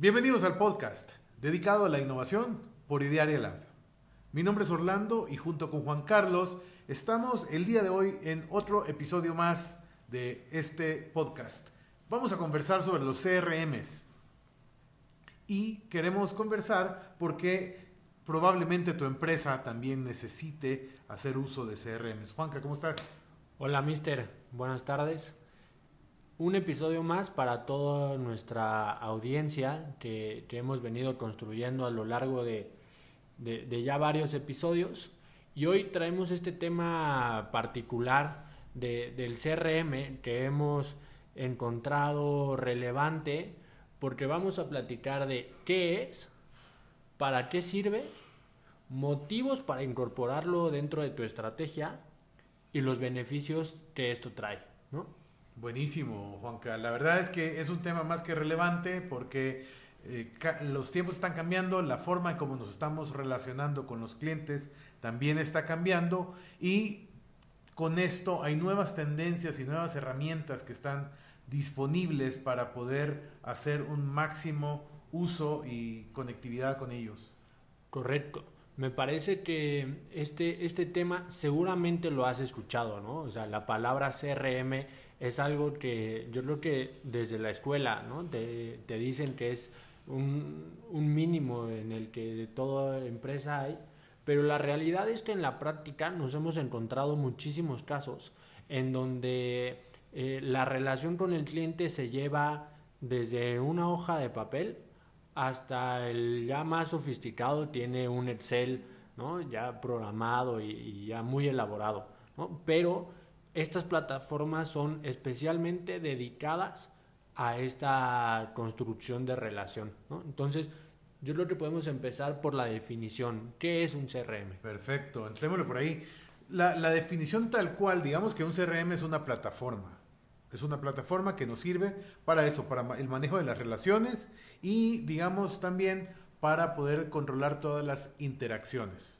Bienvenidos al podcast dedicado a la innovación por Idearia Lab. Mi nombre es Orlando y junto con Juan Carlos estamos el día de hoy en otro episodio más de este podcast. Vamos a conversar sobre los CRMs y queremos conversar porque probablemente tu empresa también necesite hacer uso de CRMs. Juanca, ¿cómo estás? Hola, mister. Buenas tardes. Un episodio más para toda nuestra audiencia que, hemos venido construyendo a lo largo de, ya varios episodios. Y hoy traemos este tema particular del CRM que hemos encontrado relevante porque vamos a platicar de qué es, para qué sirve, motivos para incorporarlo dentro de tu estrategia y los beneficios que esto trae, ¿no? Buenísimo, Juanca. La verdad es que es un tema más que relevante porque eh, los tiempos están cambiando, la forma en cómo nos estamos relacionando con los clientes también está cambiando y con esto hay nuevas tendencias y nuevas herramientas que están disponibles para poder hacer un máximo uso y conectividad con ellos. Correcto. Me parece que este, este tema seguramente lo has escuchado, ¿no? O sea, la palabra CRM es algo que yo creo que desde la escuela, ¿no? Te, te dicen que es un, un, mínimo en el que de toda empresa hay, pero la realidad es que en la práctica nos hemos encontrado muchísimos casos en donde eh, la relación con el cliente se lleva desde una hoja de papel hasta el ya más sofisticado tiene un Excel ¿no? ya programado y, ya muy elaborado. ¿no? Pero estas plataformas son especialmente dedicadas a esta construcción de relación. ¿no? Entonces, yo creo que podemos empezar por la definición. ¿Qué es un CRM? Perfecto, entrémoslo por ahí. La, la definición tal cual, digamos que un CRM es una plataforma. Es una plataforma que nos sirve para eso, para el manejo de las relaciones y, digamos, también para poder controlar todas las interacciones.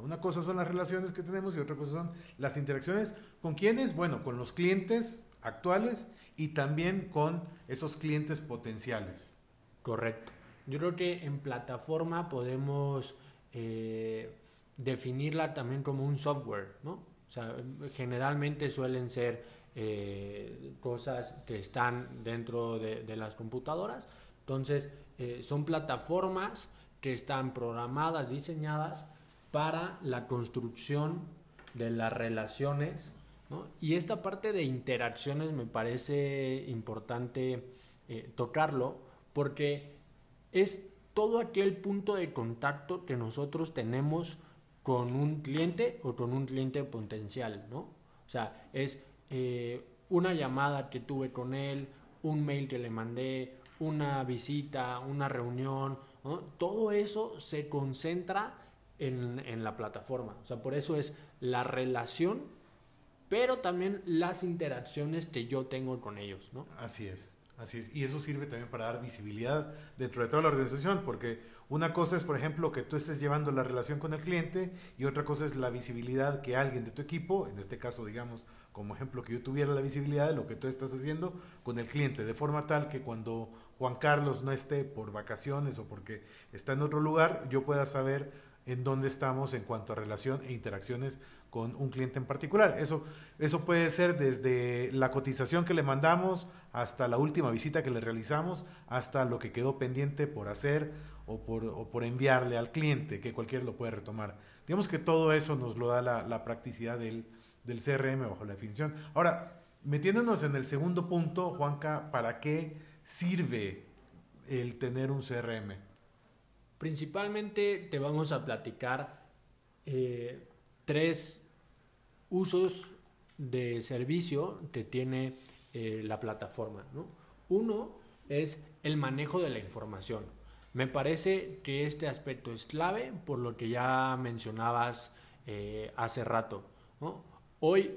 Una cosa son las relaciones que tenemos y otra cosa son las interacciones con quiénes, bueno, con los clientes actuales y también con esos clientes potenciales. Correcto. Yo creo que en plataforma podemos eh, definirla también como un software, ¿no? Generalmente suelen ser eh, cosas que están dentro de, las computadoras. Entonces, eh, son plataformas que están programadas, diseñadas para la construcción de las relaciones. Y esta parte de interacciones me parece importante eh, tocarlo porque es todo aquel punto de contacto que nosotros tenemos con un cliente o con un cliente potencial, ¿no? O sea, es eh, una llamada que tuve con él, un mail que le mandé, una visita, una reunión, todo eso se concentra en, en, la plataforma. O sea, por eso es la relación, pero también las interacciones que yo tengo con ellos. ¿no? Así es. Así es, y eso sirve también para dar visibilidad dentro de toda la organización, porque una cosa es, por ejemplo, que tú estés llevando la relación con el cliente y otra cosa es la visibilidad que alguien de tu equipo, en este caso, digamos, como ejemplo, que yo tuviera la visibilidad de lo que tú estás haciendo con el cliente, de forma tal que cuando Juan Carlos no esté por vacaciones o porque está en otro lugar, yo pueda saber en dónde estamos en cuanto a relación e interacciones con un cliente en particular. Eso, eso puede ser desde la cotización que le mandamos hasta la última visita que le realizamos, hasta lo que quedó pendiente por hacer o por, enviarle al cliente, que cualquiera lo puede retomar. Digamos que todo eso nos lo da la, la practicidad del, del CRM bajo la definición. Ahora, metiéndonos en el segundo punto, Juanca, ¿para qué sirve el tener un CRM? Principalmente te vamos a platicar eh, tres usos de servicio que tiene eh, la plataforma. Uno es el manejo de la información. Me parece que este aspecto es clave por lo que ya mencionabas eh, hace rato. Hoy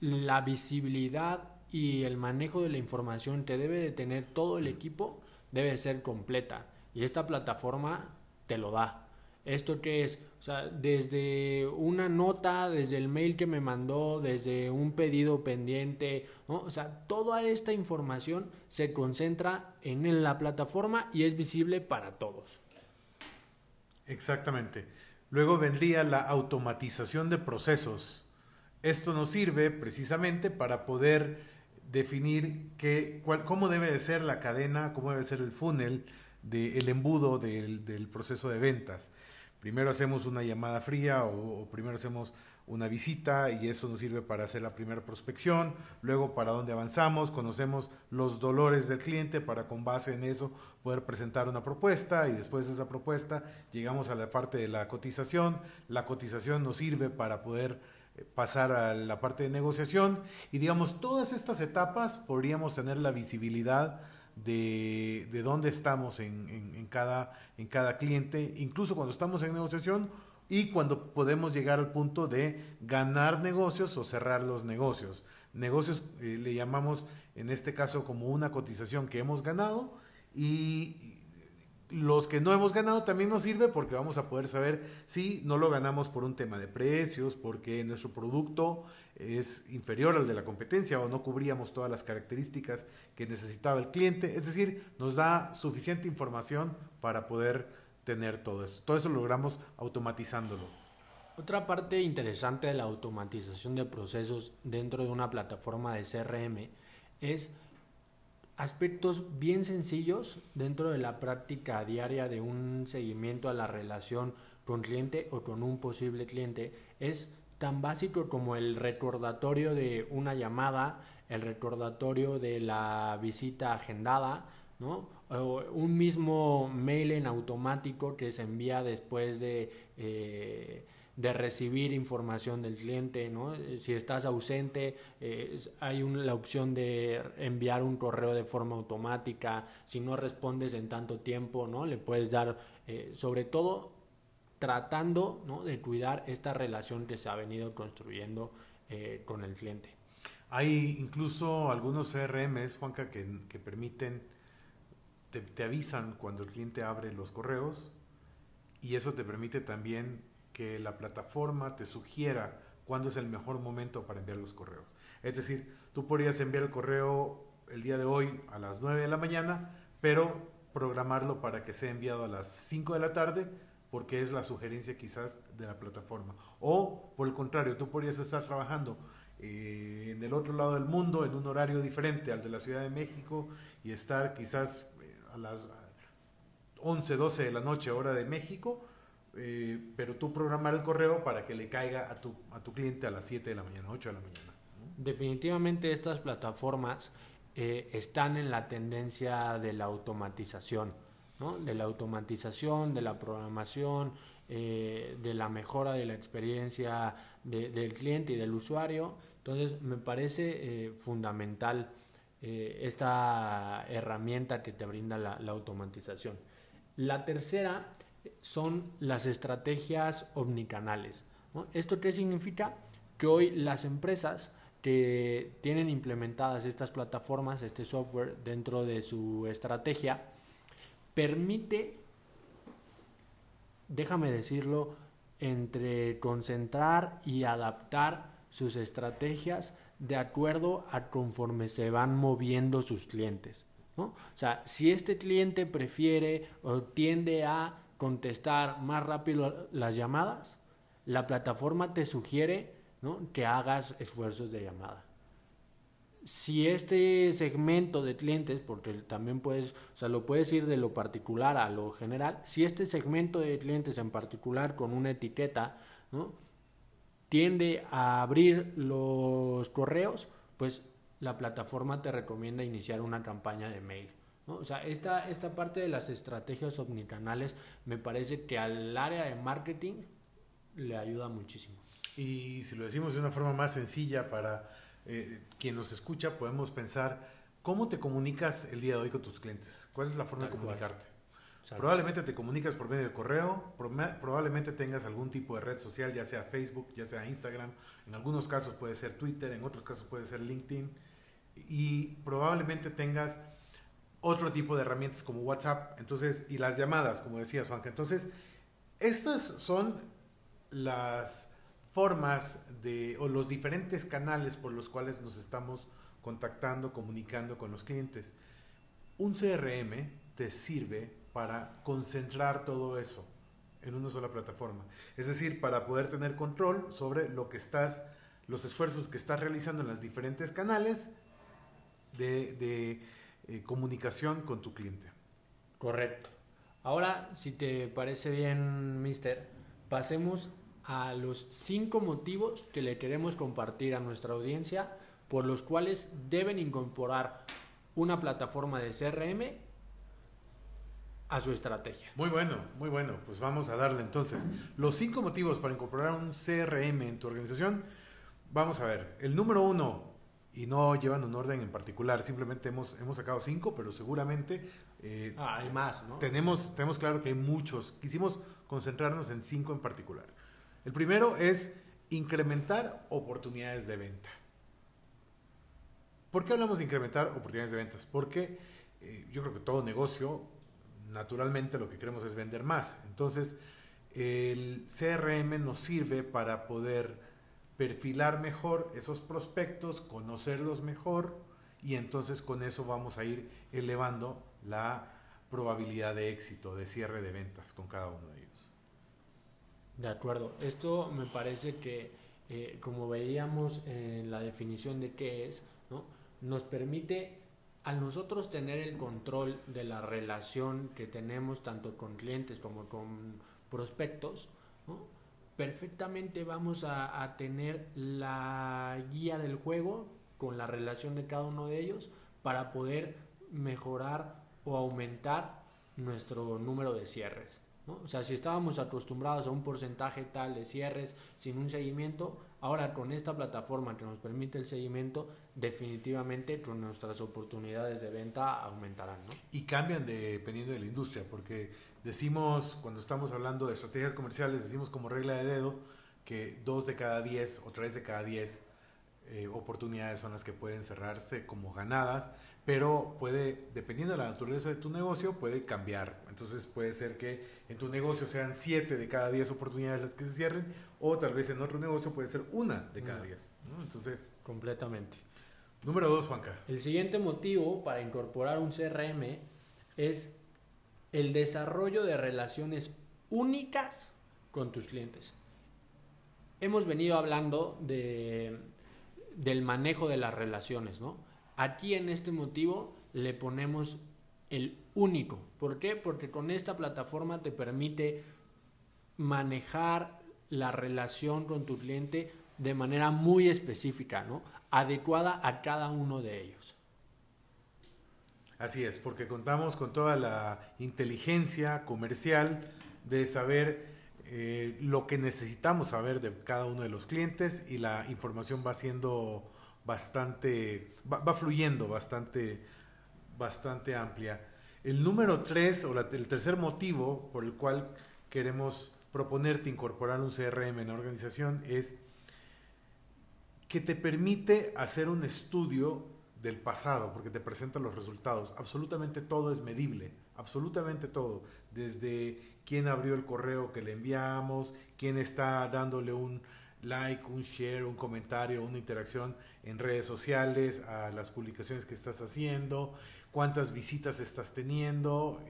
la visibilidad y el manejo de la información que debe de tener todo el equipo debe ser completa y esta plataforma te lo da. ¿Esto qué es? O sea, desde una nota, desde el mail que me mandó, desde un pedido pendiente. O sea, toda esta información se concentra en la plataforma y es visible para todos. Exactamente. Luego vendría la automatización de procesos. Esto nos sirve precisamente para poder definir qué, cuál, cómo debe de ser la cadena, cómo debe ser el funnel, del embudo del, del, proceso de ventas. Primero hacemos una llamada fría o, primero hacemos una visita y eso nos sirve para hacer la primera prospección, luego para dónde avanzamos, conocemos los dolores del cliente para con base en eso poder presentar una propuesta y después de esa propuesta llegamos a la parte de la cotización, la cotización nos sirve para poder eh, pasar a la parte de negociación y digamos todas estas etapas podríamos tener la visibilidad de, de dónde estamos en, en, cada, en cada cliente, incluso cuando estamos en negociación y cuando podemos llegar al punto de ganar negocios o cerrar los negocios. Negocios eh, le llamamos en este caso como una cotización que hemos ganado y los que no hemos ganado también nos sirve porque vamos a poder saber si no lo ganamos por un tema de precios, porque nuestro producto es inferior al de la competencia o no cubríamos todas las características que necesitaba el cliente. Es decir, nos da suficiente información para poder tener todo eso. Todo eso lo logramos automatizándolo. Otra parte interesante de la automatización de procesos dentro de una plataforma de CRM es aspectos bien sencillos dentro de la práctica diaria de un seguimiento a la relación con cliente o con un posible cliente es tan básico como el recordatorio de una llamada, el recordatorio de la visita agendada, ¿no? O un mismo mail en automático que se envía después de eh, de recibir información del cliente, ¿no? Eh, si estás ausente, eh, hay la opción de enviar un correo de forma automática, si no respondes en tanto tiempo, ¿no? Le puedes dar, eh, sobre todo tratando ¿no? de cuidar esta relación que se ha venido construyendo con el cliente. Hay incluso algunos CRMs, Juanca, que, que permiten, te, te avisan cuando el cliente abre los correos y eso te permite también que la plataforma te sugiera cuándo es el mejor momento para enviar los correos. Es decir, tú podrías enviar el correo el día de hoy a las 9 de la mañana, pero programarlo para que sea enviado a las 5 de la tarde porque es la sugerencia quizás de la plataforma. O por el contrario, tú podrías estar trabajando eh, en el otro lado del mundo en un horario diferente al de la Ciudad de México y estar quizás eh, a las 11, 12 de la noche hora de México eh, pero tú programar el correo para que le caiga a tu, a tu cliente a las 7 de la mañana, 8 de la mañana. Definitivamente estas plataformas eh, están en la tendencia de la automatización, ¿no? de la automatización, de la programación, eh, de la mejora de la experiencia del cliente y del usuario. Entonces me parece fundamental esta herramienta que te brinda la, la automatización. La tercera son las estrategias omnicanales. ¿Esto qué significa? Que hoy las empresas que tienen implementadas estas plataformas, este software dentro de su estrategia, permite, déjame decirlo, entre concentrar y adaptar sus estrategias de acuerdo a conforme se van moviendo sus clientes. O sea, si este cliente prefiere o tiende a contestar más rápido las llamadas, la plataforma te sugiere que hagas esfuerzos de llamada. Si este segmento de clientes, porque también puedes, o sea, lo puedes ir de lo particular a lo general, si este segmento de clientes en particular con una etiqueta tiende a abrir los correos, pues la plataforma te recomienda iniciar una campaña de mail. O sea, esta, esta parte de las estrategias omnicanales me parece que al área de marketing le ayuda muchísimo. Y si lo decimos de una forma más sencilla para eh, quien nos escucha, podemos pensar, ¿cómo te comunicas el día de hoy con tus clientes? ¿Cuál es la forma de comunicarte? Probablemente te comunicas por medio de correo, probablemente tengas algún tipo de red social, ya sea Facebook, ya sea Instagram, en algunos casos puede ser Twitter, en otros casos puede ser LinkedIn, y probablemente tengas otro tipo de herramientas como WhatsApp, entonces, y las llamadas, como decías, Juanca. Entonces, Estas son las formas de, o los diferentes canales por los cuales nos estamos contactando, comunicando con los clientes. Un CRM te sirve para concentrar todo eso en una sola plataforma. Es decir, para poder tener control sobre lo que estás, los esfuerzos que estás realizando en los diferentes canales de, eh, comunicación con tu cliente. Correcto. Ahora, si te parece bien, mister, pasemos a los cinco motivos que le queremos compartir a nuestra audiencia por los cuales deben incorporar una plataforma de CRM a su estrategia. Muy bueno, muy bueno. Pues vamos a darle entonces. Los cinco motivos para incorporar un CRM en tu organización. Vamos a ver. El número uno, y no llevan un orden en particular, simplemente hemos, hemos sacado cinco, pero seguramente eh, ah, hay más, ¿no? Tenemos, tenemos claro que hay muchos. Quisimos concentrarnos en cinco en particular. El primero es incrementar oportunidades de venta. ¿Por qué hablamos de incrementar oportunidades de ventas? Porque eh, yo creo que todo negocio, naturalmente lo que queremos es vender más. Entonces, el CRM nos sirve para poder perfilar mejor esos prospectos, conocerlos mejor y entonces con eso vamos a ir elevando la probabilidad de éxito, de cierre de ventas con cada uno de ellos. De acuerdo. Esto me parece que, eh, como veíamos en la definición de qué es, ¿no? nos permite a nosotros tener el control de la relación que tenemos tanto con clientes como con prospectos, perfectamente vamos a, tener la guía del juego con la relación de cada uno de ellos para poder mejorar o aumentar nuestro número de cierres. O sea, si estábamos acostumbrados a un porcentaje tal de cierres sin un seguimiento, ahora con esta plataforma que nos permite el seguimiento, definitivamente con nuestras oportunidades de venta aumentarán. Y cambian dependiendo de la industria, porque decimos, cuando estamos hablando de estrategias comerciales, decimos como regla de dedo que dos de cada diez o tres de cada diez eh, oportunidades son las que pueden cerrarse como ganadas pero puede, dependiendo de la naturaleza de tu negocio, puede cambiar. Entonces puede ser que en tu negocio sean 7 de cada 10 oportunidades las que se cierren, o tal vez en otro negocio puede ser una de cada 10. Entonces, completamente. Número 2, Juanca. El siguiente motivo para incorporar un CRM es el desarrollo de relaciones únicas con tus clientes. Hemos venido hablando de, del manejo de las relaciones, ¿no? Aquí en este motivo le ponemos el único. ¿Por qué? Porque con esta plataforma te permite manejar la relación con tu cliente de manera muy específica, ¿no? Adecuada a cada uno de ellos. Así es, porque contamos con toda la inteligencia comercial de saber eh, lo que necesitamos saber de cada uno de los clientes y la información va siendo bastante, va, fluyendo bastante, bastante amplia. El número tres, o el tercer motivo por el cual queremos proponerte incorporar un CRM en la organización es que te permite hacer un estudio del pasado, porque te presenta los resultados. Absolutamente todo es medible, absolutamente todo. Desde quién abrió el correo que le enviamos, quién está dándole un, like, un share, un comentario, una interacción en redes sociales, a las publicaciones que estás haciendo, cuántas visitas estás teniendo,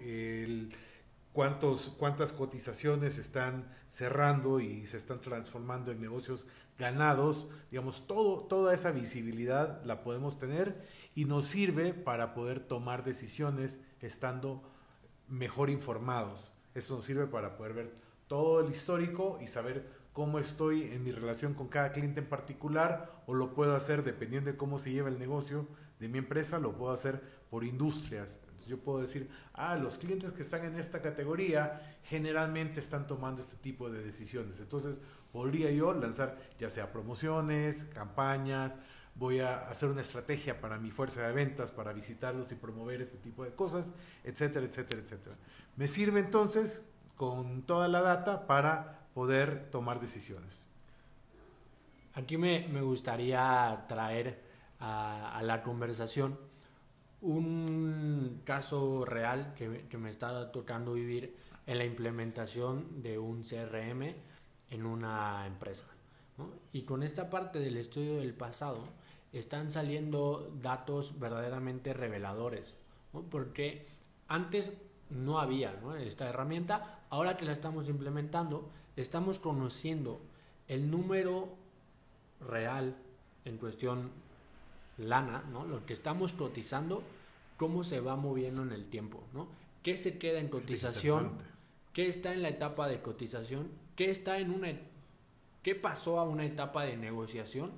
cuántos, cuántas cotizaciones están cerrando y se están transformando en negocios ganados. Digamos, todo, toda esa visibilidad la podemos tener y nos sirve para poder tomar decisiones estando mejor informados. Eso nos sirve para poder ver todo el histórico y saber cómo estoy en mi relación con cada cliente en particular o lo puedo hacer dependiendo de cómo se lleva el negocio de mi empresa, lo puedo hacer por industrias. Entonces yo puedo decir, ah, los clientes que están en esta categoría generalmente están tomando este tipo de decisiones. Entonces podría yo lanzar ya sea promociones, campañas, voy a hacer una estrategia para mi fuerza de ventas, para visitarlos y promover este tipo de cosas, etcétera, etcétera, etcétera. Me sirve entonces con toda la data para poder tomar decisiones. Aquí me, me gustaría traer a, a, la conversación un caso real que, que, me está tocando vivir en la implementación de un CRM en una empresa. Y con esta parte del estudio del pasado están saliendo datos verdaderamente reveladores, porque antes no había esta herramienta, ahora que la estamos implementando, estamos conociendo el número real en cuestión lana, ¿no? lo que estamos cotizando, cómo se va moviendo en el tiempo, ¿no? qué se queda en cotización, qué está en la etapa de cotización, qué está en una qué pasó a una etapa de negociación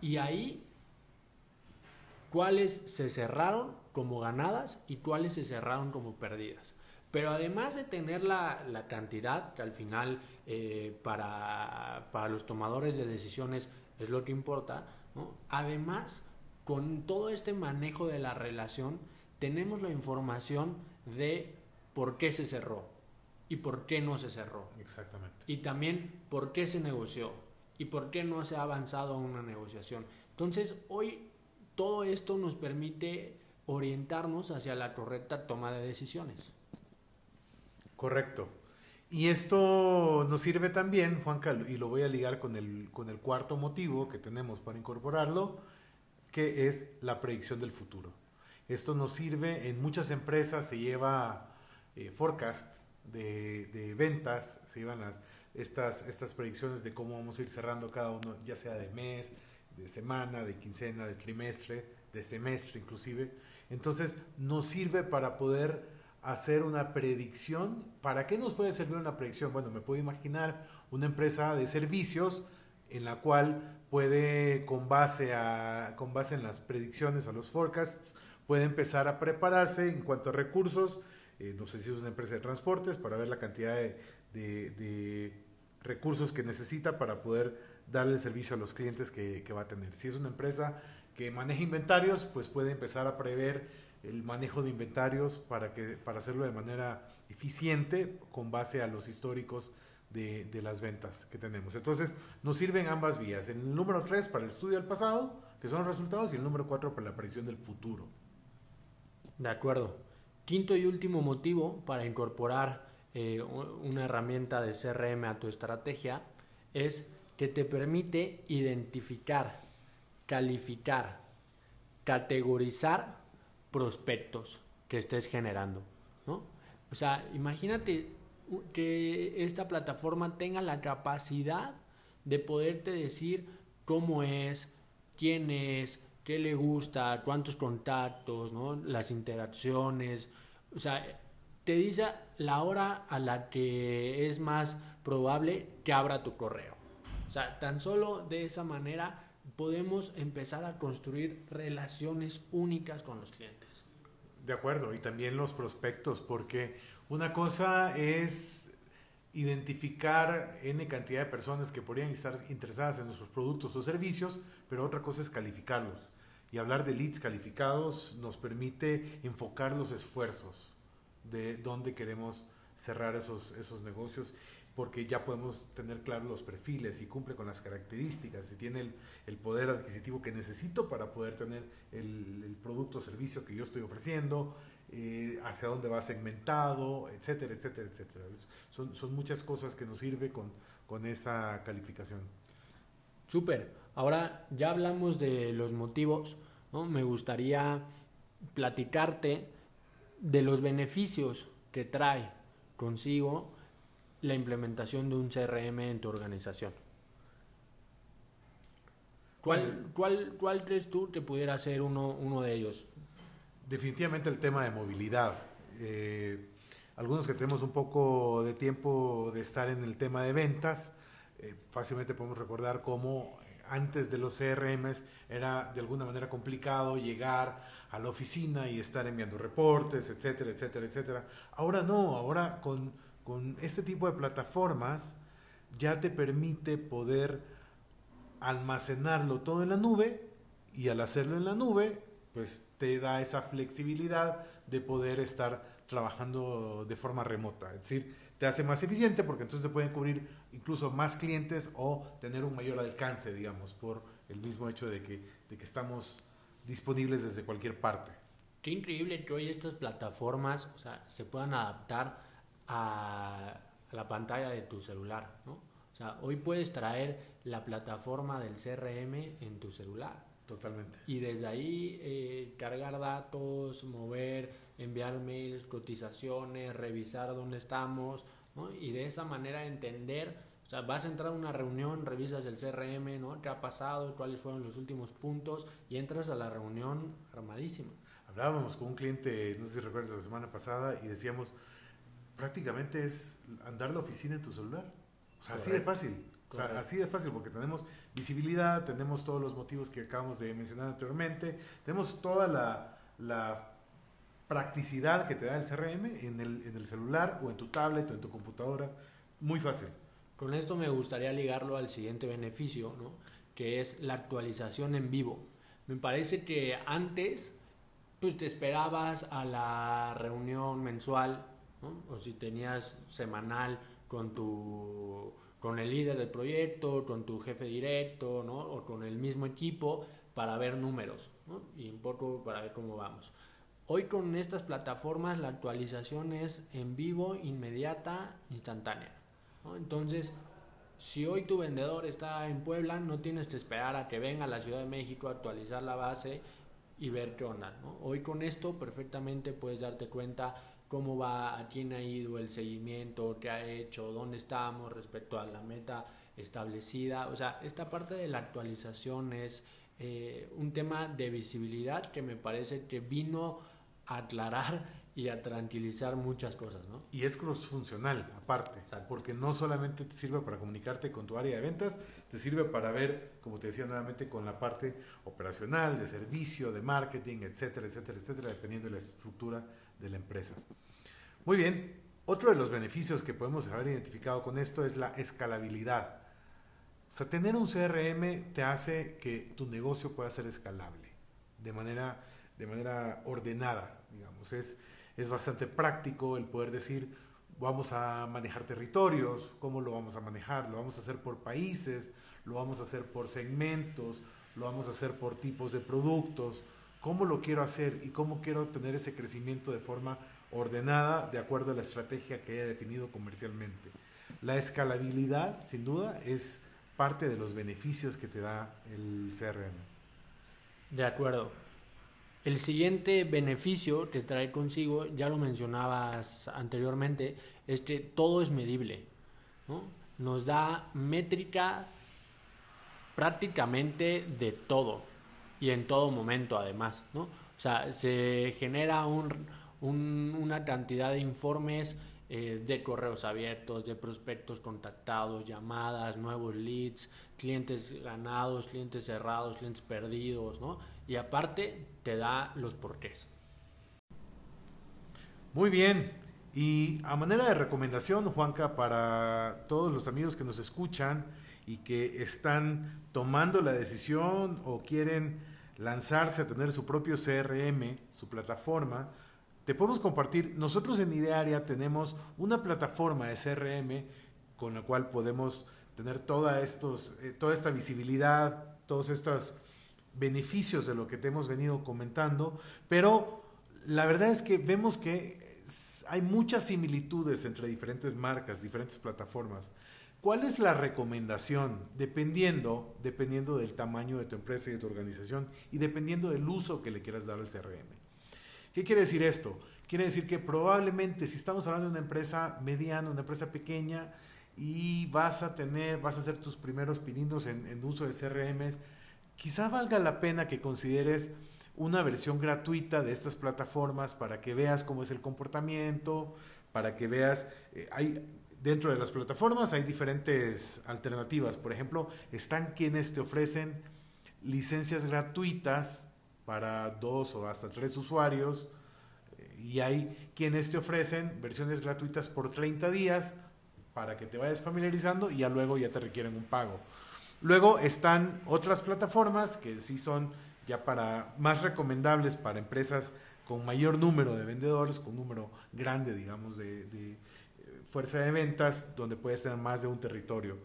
y ahí cuáles se cerraron como ganadas y cuáles se cerraron como perdidas. Pero además de tener la, la cantidad, que al final eh, para, para, los tomadores de decisiones es lo que importa, además con todo este manejo de la relación tenemos la información de por qué se cerró y por qué no se cerró. Exactamente. Y también por qué se negoció y por qué no se ha avanzado a una negociación. Entonces, hoy todo esto nos permite orientarnos hacia la correcta toma de decisiones. Correcto. Y esto nos sirve también, Juanca, y lo voy a ligar con el, con el cuarto motivo que tenemos para incorporarlo, que es la predicción del futuro. Esto nos sirve, en muchas empresas se lleva eh, forecasts de, de, ventas, se llevan las, estas, estas predicciones de cómo vamos a ir cerrando cada uno, ya sea de mes, de semana, de quincena, de trimestre, de semestre inclusive. Entonces nos sirve para poder hacer una predicción. ¿Para qué nos puede servir una predicción? Bueno, me puedo imaginar una empresa de servicios en la cual puede, con base, a, con base en las predicciones, a los forecasts, puede empezar a prepararse en cuanto a recursos. Eh, no sé si es una empresa de transportes, para ver la cantidad de, de recursos que necesita para poder darle el servicio a los clientes que, que, va a tener. Si es una empresa que maneja inventarios, pues puede empezar a prever el manejo de inventarios para, que, para hacerlo de manera eficiente con base a los históricos de, de las ventas que tenemos. Entonces, nos sirven ambas vías. El número 3 para el estudio del pasado, que son los resultados, y el número 4 para la predicción del futuro. De acuerdo. Quinto y último motivo para incorporar eh, una herramienta de CRM a tu estrategia es que te permite identificar, calificar, categorizar prospectos que estés generando. ¿no? O sea, imagínate que esta plataforma tenga la capacidad de poderte decir cómo es, quién es, qué le gusta, cuántos contactos, ¿no? las interacciones. O sea, te dice la hora a la que es más probable que abra tu correo. O sea, tan solo de esa manera podemos empezar a construir relaciones únicas con los clientes. De acuerdo, y también los prospectos, porque una cosa es identificar N cantidad de personas que podrían estar interesadas en nuestros productos o servicios, pero otra cosa es calificarlos. Y hablar de leads calificados nos permite enfocar los esfuerzos de dónde queremos cerrar esos, esos negocios, porque ya podemos tener claros los perfiles, si cumple con las características, si tiene el, poder adquisitivo que necesito para poder tener el, el producto o servicio que yo estoy ofreciendo, eh, hacia dónde va segmentado, etcétera, etcétera, etcétera. son, son muchas cosas que nos sirve con, con esa calificación. Súper. Ahora ya hablamos de los motivos, ¿no? Me gustaría platicarte de los beneficios que trae consigo la implementación de un CRM en tu organización. ¿Cuál, cuál, cuál crees tú que pudiera ser uno, uno de ellos? Definitivamente el tema de movilidad. Eh, algunos que tenemos un poco de tiempo de estar en el tema de ventas, eh, fácilmente podemos recordar cómo antes de los CRMs era de alguna manera complicado llegar a la oficina y estar enviando reportes, etcétera, etcétera, etcétera. Ahora no, ahora con, con este tipo de plataformas ya te permite poder almacenarlo todo en la nube y al hacerlo en la nube, pues te da esa flexibilidad de poder estar trabajando de forma remota. Es decir, te hace más eficiente porque entonces te pueden cubrir incluso más clientes o tener un mayor alcance, digamos, por el mismo hecho de que, de que estamos disponibles desde cualquier parte. Qué increíble que hoy estas plataformas se puedan adaptar a, la pantalla de tu celular, ¿no? O sea, hoy puedes traer la plataforma del CRM en tu celular. Totalmente. Y desde ahí eh, cargar datos, mover, enviar mails, cotizaciones, revisar dónde estamos, ¿no? Y de esa manera entender, o sea, vas a entrar a una reunión, revisas el CRM, ¿no? ¿Qué ha pasado? ¿Cuáles fueron los últimos puntos? Y entras a la reunión armadísima. Hablábamos con un cliente, no sé si recuerdas la semana pasada, y decíamos, prácticamente es andar la oficina en tu celular. O sea, así de fácil. O sea, así de fácil, porque tenemos visibilidad, tenemos todos los motivos que acabamos de mencionar anteriormente, tenemos toda la, la practicidad que te da el CRM en el, en el celular o en tu tablet o en tu computadora. Muy fácil. Con esto me gustaría ligarlo al siguiente beneficio, ¿no? que es la actualización en vivo. Me parece que antes pues te esperabas a la reunión mensual o si tenías semanal con tu con el líder del proyecto, con tu jefe directo, ¿no? o con el mismo equipo para ver números y un poco para ver cómo vamos. Hoy con estas plataformas la actualización es en vivo, inmediata, instantánea. Entonces, si hoy tu vendedor está en Puebla, no tienes que esperar a que venga a la Ciudad de México a actualizar la base y ver qué onda. Hoy con esto perfectamente puedes darte cuenta cómo va, a quién ha ido el seguimiento, qué ha hecho, dónde estamos respecto a la meta establecida. O sea, esta parte de la actualización es eh, un tema de visibilidad que me parece que vino a aclarar y a tranquilizar muchas cosas, ¿no? Y es cross funcional, aparte, porque no solamente te sirve para comunicarte con tu área de ventas, te sirve para ver, como te decía nuevamente, con la parte operacional, de servicio, de marketing, etcétera, etcétera, etcétera, dependiendo de la estructura de la empresa. Muy bien, otro de los beneficios que podemos haber identificado con esto es la escalabilidad. O sea, tener un CRM te hace que tu negocio pueda ser escalable de manera, de manera ordenada, digamos. Es, es bastante práctico el poder decir, vamos a manejar territorios, cómo lo vamos a manejar, lo vamos a hacer por países, lo vamos a hacer por segmentos, lo vamos a hacer por tipos de productos, cómo lo quiero hacer y cómo quiero tener ese crecimiento de forma ordenada de acuerdo a la estrategia que haya definido comercialmente. La escalabilidad, sin duda, es parte de los beneficios que te da el CRM. De acuerdo. El siguiente beneficio que trae consigo, ya lo mencionabas anteriormente, es que todo es medible. Nos da métrica prácticamente de todo y en todo momento además. ¿no? O sea, se genera un, una cantidad de informes eh, de correos abiertos, de prospectos contactados, llamadas, nuevos leads, clientes ganados, clientes cerrados, clientes perdidos, ¿no? Y aparte te da los porqués. Muy bien. Y a manera de recomendación, Juanca, para todos los amigos que nos escuchan y que están tomando la decisión o quieren lanzarse a tener su propio CRM, su plataforma, te podemos compartir, nosotros en Idearia tenemos una plataforma de CRM con la cual podemos tener toda, estos, eh, toda esta visibilidad, todos estos beneficios de lo que te hemos venido comentando, pero la verdad es que vemos que hay muchas similitudes entre diferentes marcas, diferentes plataformas. ¿Cuál es la recomendación? Dependiendo, dependiendo del tamaño de tu empresa y de tu organización y dependiendo del uso que le quieras dar al CRM. ¿Qué quiere decir esto? Quiere decir que probablemente si estamos hablando de una empresa mediana, una empresa pequeña y vas a tener, vas a hacer tus primeros pininos en, uso de CRM, quizá valga la pena que consideres una versión gratuita de estas plataformas para que veas cómo es el comportamiento, para que veas, eh, hay dentro de las plataformas hay diferentes alternativas. Por ejemplo, están quienes te ofrecen licencias gratuitas para dos o hasta tres usuarios eh, y hay quienes te ofrecen versiones gratuitas por 30 días para que te vayas familiarizando y ya luego ya te requieren un pago. Luego están otras plataformas que sí son ya para más recomendables para empresas con mayor número de vendedores, con un número grande, digamos, de, eh, fuerza de ventas, donde puedes tener más de un territorio.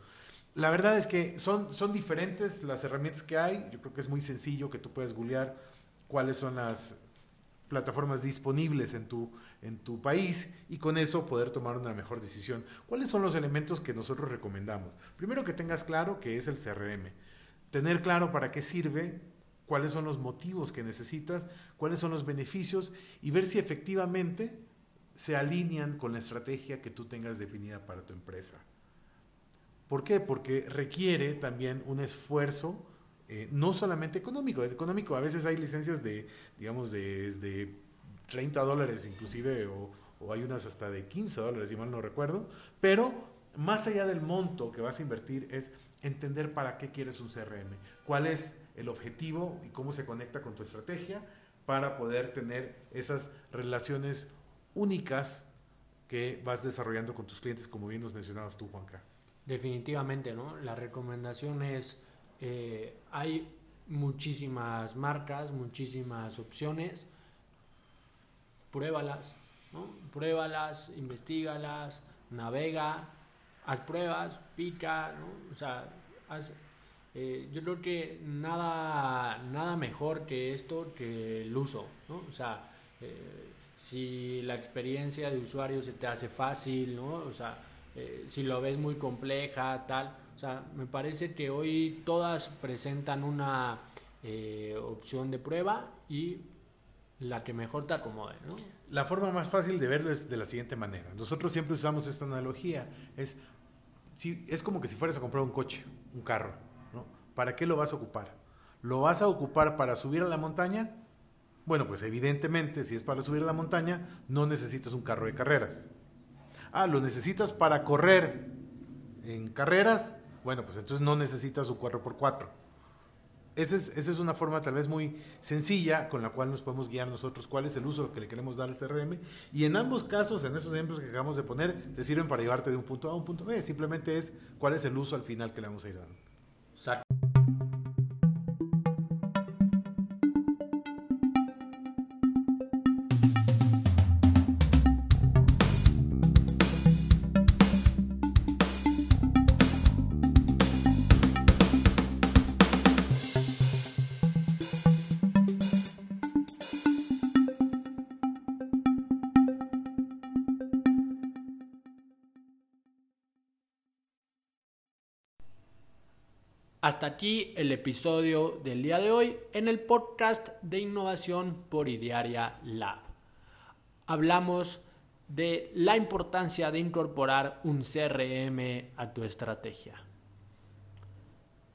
La verdad es que son, son diferentes las herramientas que hay. Yo creo que es muy sencillo que tú puedes googlear cuáles son las plataformas disponibles en tu, en tu país y con eso poder tomar una mejor decisión. ¿Cuáles son los elementos que nosotros recomendamos? Primero que tengas claro que es el CRM. Tener claro para qué sirve, cuáles son los motivos que necesitas, cuáles son los beneficios y ver si efectivamente se alinean con la estrategia que tú tengas definida para tu empresa. ¿Por qué? Porque requiere también un esfuerzo, eh, no solamente económico, económico, a veces hay licencias de, digamos, de, 30 dólares inclusive, o, o, hay unas hasta de 15 dólares, si mal no recuerdo, pero más allá del monto que vas a invertir es entender para qué quieres un CRM, cuál es el objetivo y cómo se conecta con tu estrategia para poder tener esas relaciones únicas que vas desarrollando con tus clientes, como bien nos mencionabas tú, Juanca. Definitivamente, ¿no? La recomendación es, eh, hay muchísimas marcas, muchísimas opciones, pruébalas, ¿no? Pruébalas, investigalas, navega, haz pruebas, pica, ¿no? O sea, eh, yo creo que nada, nada mejor que esto que el uso, ¿no? O sea, eh, si la experiencia de usuario se te hace fácil, ¿no? O sea, eh, si lo ves muy compleja, tal. O sea, me parece que hoy todas presentan una eh, opción de prueba y la que mejor te acomode. La forma más fácil de verlo es de la siguiente manera. Nosotros siempre usamos esta analogía. Es, si, es como que si fueras a comprar un coche, un carro, ¿no? ¿Para qué lo vas a ocupar? ¿Lo vas a ocupar para subir a la montaña? Bueno, pues evidentemente, si es para subir la montaña, no necesitas un carro de carreras. Ah, lo necesitas para correr en carreras. Bueno, pues entonces no necesitas un 4x4. Esa es, esa es una forma tal vez muy sencilla con la cual nos podemos guiar nosotros cuál es el uso que le queremos dar al CRM. Y en ambos casos, en esos ejemplos que acabamos de poner, te sirven para llevarte de un punto A a un punto B. Simplemente es cuál es el uso al final que le vamos a ir dando. Hasta aquí el episodio del día de hoy en el podcast de innovación por Idearia Lab. Hablamos de la importancia de incorporar un CRM a tu estrategia.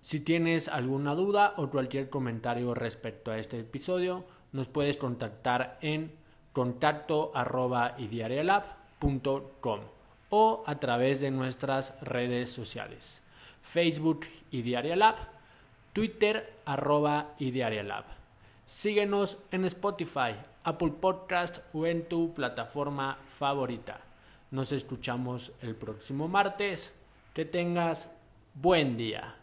Si tienes alguna duda o cualquier comentario respecto a este episodio, nos puedes contactar en contacto o a través de nuestras redes sociales. Facebook y Diaria Lab, Twitter arroba y Diaria Lab. Síguenos en Spotify, Apple Podcast o en tu plataforma favorita. Nos escuchamos el próximo martes. Que tengas buen día.